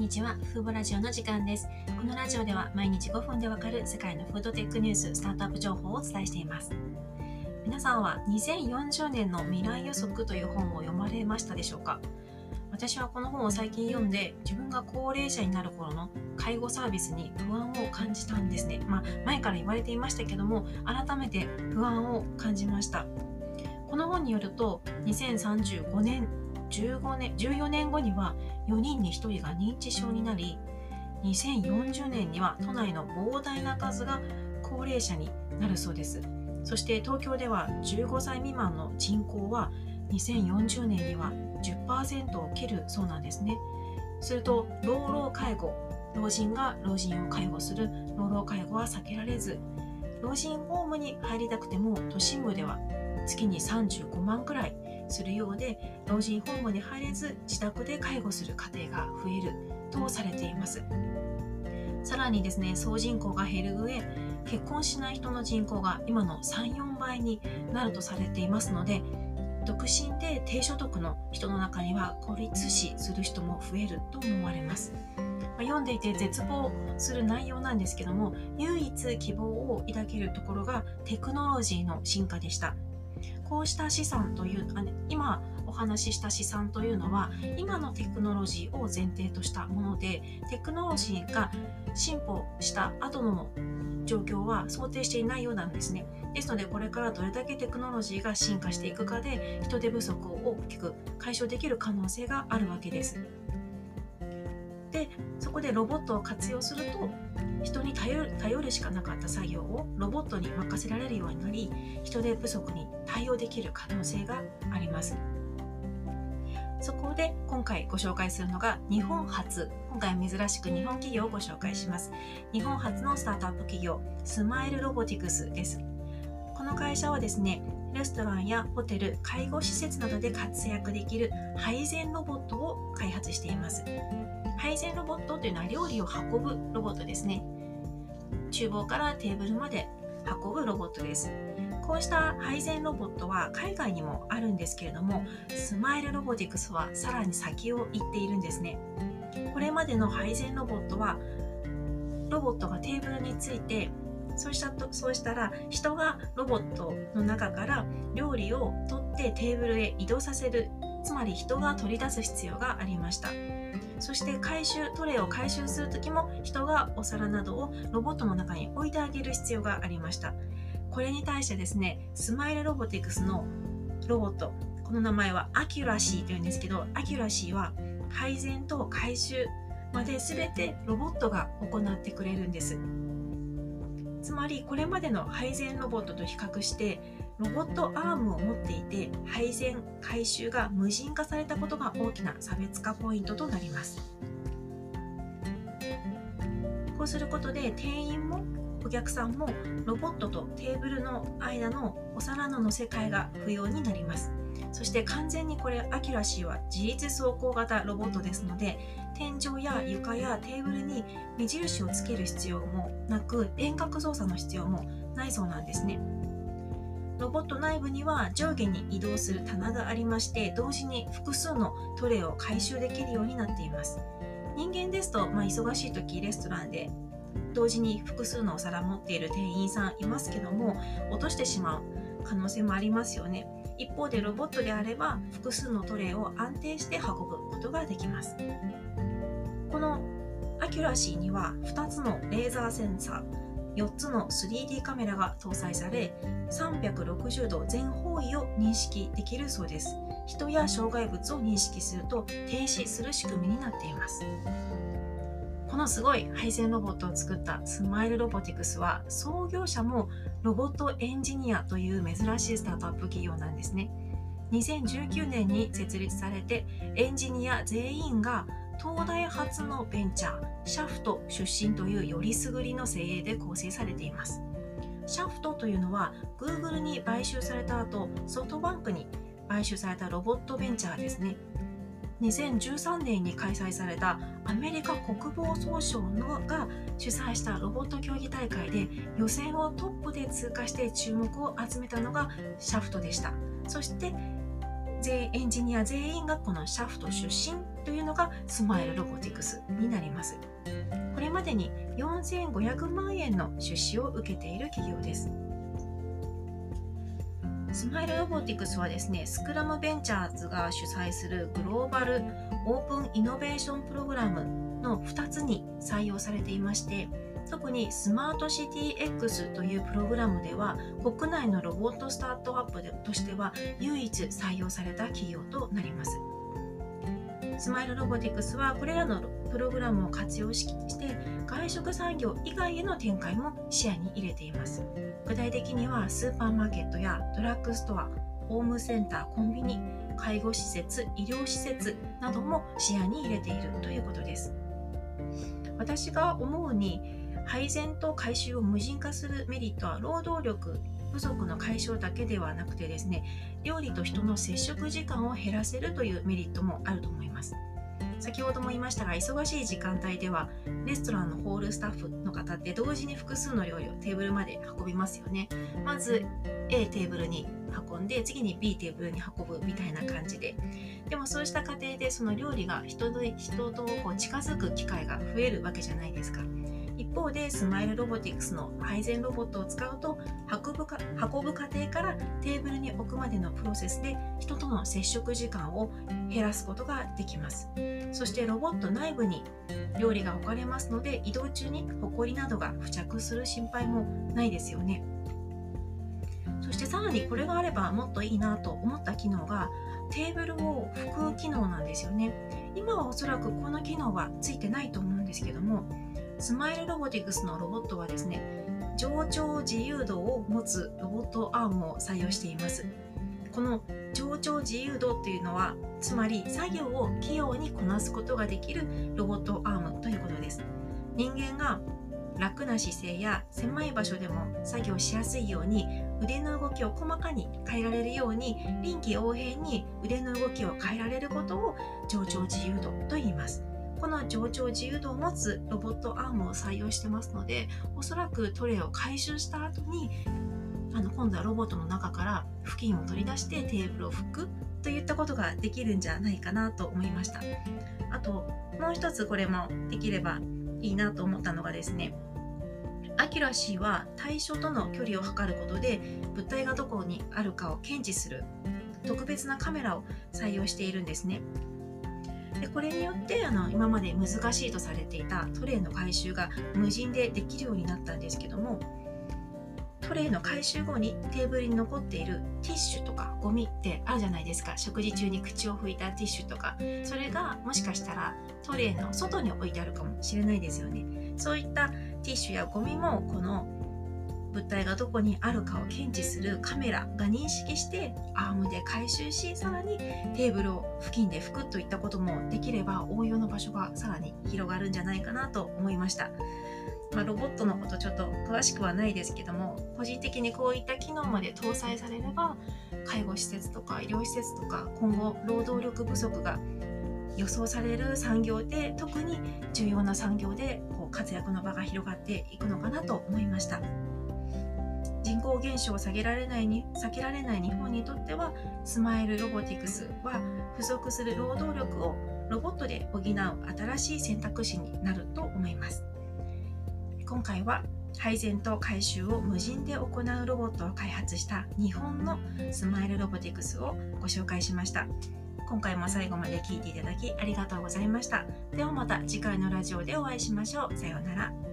にちは。フーボラジオの時間です。このラジオでは毎日5分でわかる世界のフードテックニュース、スタートアップ情報をお伝えしています。皆さんは2040年の未来予測という本を読まれましたでしょうか？私はこの本を最近読んで自分が高齢者になる頃の介護サービスに不安を感じたんですね。まあ前から言われていましたけども改めて不安を感じました。この本によると2035年15年14年後には4人に1人が認知症になり2040年には都内の膨大な数が高齢者になるそうです。そして東京では15歳未満の人口は2040年には10%を切るそうなんですね。すると老老介護老人が老人を介護する老老介護は避けられず老人ホームに入りたくても都心部では月に35万くらいするようで老人ホームに入れず自宅で介護する家庭が増えるとされています。さらにですね総人口が減る上結婚しない人の人口が今の34倍になるとされていますので独身で低所得の人の中には孤立死する人も増えると思われます。読んでいて絶望する内容なんですけども唯一希望を抱けるところがテクノロジーの進化でした。こうした資産というあ、ね、今お話しした資産というのは今のテクノロジーを前提としたものでテクノロジーが進歩した後の状況は想定していないようなんですね。ですのでこれからどれだけテクノロジーが進化していくかで人手不足を大きく解消できる可能性があるわけです。でそこでロボットを活用すると人に頼る頼るしかなかった作業をロボットに任せられるようになり人手不足に対応できる可能性があります。そこで今回ご紹介するのが日本初今回珍しく日本企業をご紹介します。日本初のスタートアップ企業スマイルロボティクスです。この会社はですねレストランやホテル介護施設などで活躍できる配膳ロボットを開発しています。配膳ロボットというのは料理を運ぶロボットですね。厨房からテーブルまで運ぶロボットです。こうした配膳ロボットは海外にもあるんですけれどもスマイルロボティクスはさらに先を行っているんですね。これまでの配膳ロボットはロボットがテーブルについてそうしたとそうしたら人がロボットの中から料理を取ってテーブルへ移動させる。つまり人が取り出す必要がありました。そして回収トレイを回収する時も人がお皿などをロボットの中に置いてあげる必要がありました。これに対してですねスマイルロボティクスのロボットこの名前はアキュラシーというんですけどアキュラシーは配膳と回収まで全てロボットが行ってくれるんです。つまりこれまでの配膳ロボットと比較してロボットアームを持っていて配膳回収が無人化されたことが大きな差別化ポイントとなります。こうすることで店員もお客さんもロボットとテーブルの間のお皿の乗せ替えが不要になります。そして完全にこれアキュラシーは自律走行型ロボットですので天井や床やテーブルに目印をつける必要もなく遠隔操作の必要もないそうなんですね。ロボット内部には上下に移動する棚がありまして同時に複数のトレイを回収できるようになっています。人間ですと、まあ、忙しい時レストランで同時に複数のお皿持っている店員さんいますけども落としてしまう可能性もありますよね。一方でロボットであれば複数のトレイを安定して運ぶことができます。このアキュラシーには2つのレーザーセンサー4つの 3D カメラが搭載され360度全方位を認識できるそうです。人や障害物を認識すると停止する仕組みになっています。このすごい配線ロボットを作ったスマイルロボティクスは創業者もロボットエンジニアという珍しいスタートアップ企業なんですね。2019年に設立されてエンジニア全員が東大発のベンチャーシャフト出身というよりすぐりの精鋭で構成されています。シャフトというのは Google に買収された後ソフトバンクに買収されたロボットベンチャーですね。2013年に開催されたアメリカ国防総省のが主催したロボット競技大会で予選をトップで通過して注目を集めたのがシャフトでした。そしてエンジニア全員がこのシャフト出身というのがスマイルロボティクスになりますこれまでに4500万円の出資を受けている企業ですスマイルロボティクスはですね、スクラムベンチャーズが主催するグローバルオープンイノベーションプログラムの2つに採用されていまして、特にスマートシティ X というプログラムでは国内のロボットスタートアップとしては唯一採用された企業となります。スマイルロボティクスはこれらのプログラムを活用して外食産業以外への展開も視野に入れています。具体的にはスーパーマーケットやドラッグストアホームセンターコンビニ介護施設医療施設なども視野に入れているということです。私が思うに配膳と回収を無人化するメリットは労働力不足の解消だけではなくてですね料理と人の接触時間を減らせるというメリットもあると思います。先ほども言いましたが忙しい時間帯ではレストランのホールスタッフの方って同時に複数の料理をテーブルまで運びますよね。まず A テーブルに運んで次に B テーブルに運ぶみたいな感じで。でもそうした過程でその料理が人と人とこう近づく機会が増えるわけじゃないですか。一方でスマイルロボティクスの配膳ロボットを使うと運ぶか運ぶ過程からテーブルに置くまでのプロセスで人との接触時間を減らすことができます。そしてロボット内部に料理が置かれますので移動中にホコリなどが付着する心配もないですよね。そしてさらにこれがあればもっといいなと思った機能がテーブルを拭く機能なんですよね。今はおそらくこの機能はついてないと思うんですけどもスマイルロボティクスのロボットはですね上長自由度を持つロボットアームを採用しています。この上長自由度っていうのはつまり作業を器用にこなすことができるロボットアームということです。人間が楽な姿勢や狭い場所でも作業しやすいように腕の動きを細かに変えられるように臨機応変に腕の動きを変えられることを上長自由度と言います。この上長自由度を持つロボットアームを採用してますのでおそらくトレイを回収した後にあの今度はロボットの中から布巾を取り出してテーブルを拭くといったことができるんじゃないかなと思いました。あともう一つこれもできればいいなと思ったのがですねアキュラシーは対象との距離を測ることで物体がどこにあるかを検知する特別なカメラを採用しているんですね。でこれによってあの今まで難しいとされていたトレイの回収が無人でできるようになったんですけどもトレイの回収後にテーブルに残っているティッシュとかゴミってあるじゃないですか。食事中に口を拭いたティッシュとか。それがもしかしたらトレイの外に置いてあるかもしれないですよね。そういったティッシュやゴミもこの物体がどこにあるかを検知するカメラが認識してアームで回収しさらにテーブルを付近で拭くといったこともできれば応用の場所がさらに広がるんじゃないかなと思いました。まあ、ロボットのことちょっと詳しくはないですけども個人的にこういった機能まで搭載されれば介護施設とか医療施設とか今後労働力不足が予想される産業で特に重要な産業でこう活躍の場が広がっていくのかなと思いました。人口減少を下げられないに避けられない日本にとってはスマイルロボティクスは不足する労働力をロボットで補う新しい選択肢になると思います。今回は配膳と回収を無人で行うロボットを開発した日本のスマイルロボティクスをご紹介しました。今回も最後まで聴いていただきありがとうございました。ではまた次回のラジオでお会いしましょう。さようなら。